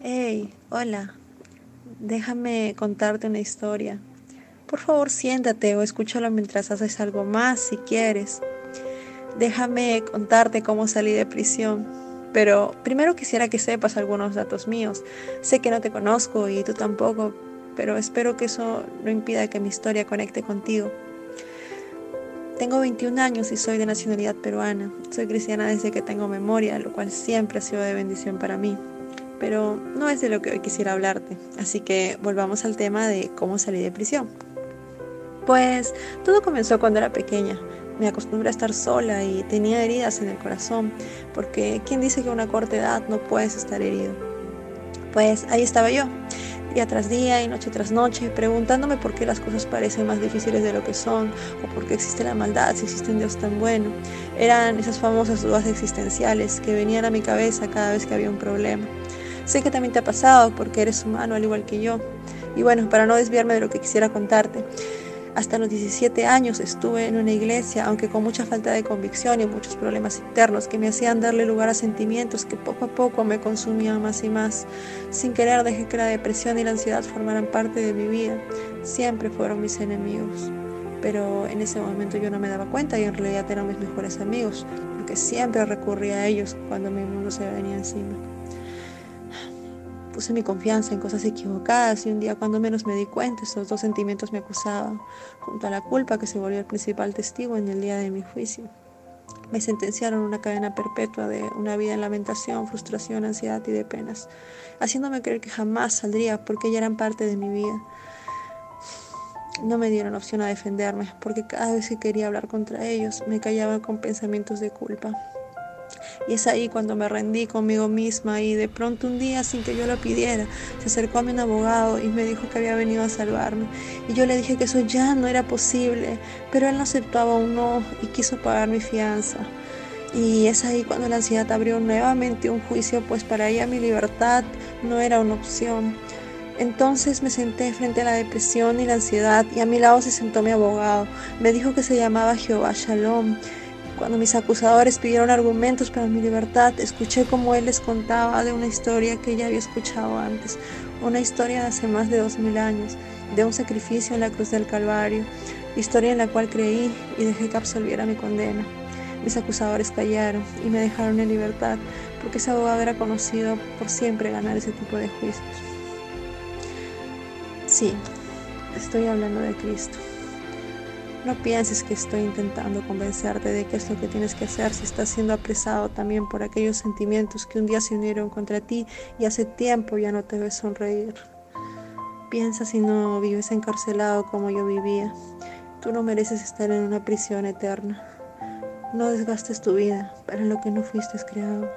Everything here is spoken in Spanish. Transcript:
Hey, hola. Déjame contarte una historia. Por favor, siéntate o escúchalo mientras haces algo más si quieres. Déjame contarte cómo salí de prisión. Pero primero quisiera que sepas algunos datos míos. Sé que no te conozco y tú tampoco, pero espero que eso no impida que mi historia conecte contigo. Tengo 21 años y soy de nacionalidad peruana. Soy cristiana desde que tengo memoria, lo cual siempre ha sido de bendición para mí pero no es de lo que hoy quisiera hablarte. Así que volvamos al tema de cómo salí de prisión. Pues todo comenzó cuando era pequeña. Me acostumbré a estar sola y tenía heridas en el corazón, porque ¿quién dice que a una corta edad no puedes estar herido? Pues ahí estaba yo, día tras día y noche tras noche, preguntándome por qué las cosas parecen más difíciles de lo que son, o por qué existe la maldad si existe un Dios tan bueno. Eran esas famosas dudas existenciales que venían a mi cabeza cada vez que había un problema. Sé que también te ha pasado porque eres humano al igual que yo. Y bueno, para no desviarme de lo que quisiera contarte, hasta los 17 años estuve en una iglesia, aunque con mucha falta de convicción y muchos problemas internos que me hacían darle lugar a sentimientos que poco a poco me consumían más y más. Sin querer dejé que la depresión y la ansiedad formaran parte de mi vida. Siempre fueron mis enemigos. Pero en ese momento yo no me daba cuenta y en realidad eran mis mejores amigos, porque siempre recurría a ellos cuando mi mundo se venía encima puse mi confianza en cosas equivocadas y un día cuando menos me di cuenta, esos dos sentimientos me acusaban, junto a la culpa que se volvió el principal testigo en el día de mi juicio. Me sentenciaron una cadena perpetua de una vida en lamentación, frustración, ansiedad y de penas, haciéndome creer que jamás saldría porque ya eran parte de mi vida. No me dieron opción a defenderme, porque cada vez que quería hablar contra ellos me callaba con pensamientos de culpa. Y es ahí cuando me rendí conmigo misma y de pronto un día, sin que yo lo pidiera, se acercó a un abogado y me dijo que había venido a salvarme. Y yo le dije que eso ya no era posible, pero él no aceptaba un no y quiso pagar mi fianza. Y es ahí cuando la ansiedad abrió nuevamente un juicio, pues para ella mi libertad no era una opción. Entonces me senté frente a la depresión y la ansiedad y a mi lado se sentó mi abogado. Me dijo que se llamaba Jehová Shalom cuando mis acusadores pidieron argumentos para mi libertad, escuché como él les contaba de una historia que ya había escuchado antes, una historia de hace más de dos mil años, de un sacrificio en la cruz del Calvario, historia en la cual creí y dejé que absolviera mi condena. Mis acusadores callaron y me dejaron en libertad porque ese abogado era conocido por siempre ganar ese tipo de juicios. Sí, estoy hablando de Cristo. No pienses que estoy intentando convencerte de que es lo que tienes que hacer si estás siendo apresado también por aquellos sentimientos que un día se unieron contra ti y hace tiempo ya no te ves sonreír. Piensa si no vives encarcelado como yo vivía. Tú no mereces estar en una prisión eterna. No desgastes tu vida para lo que no fuiste creado.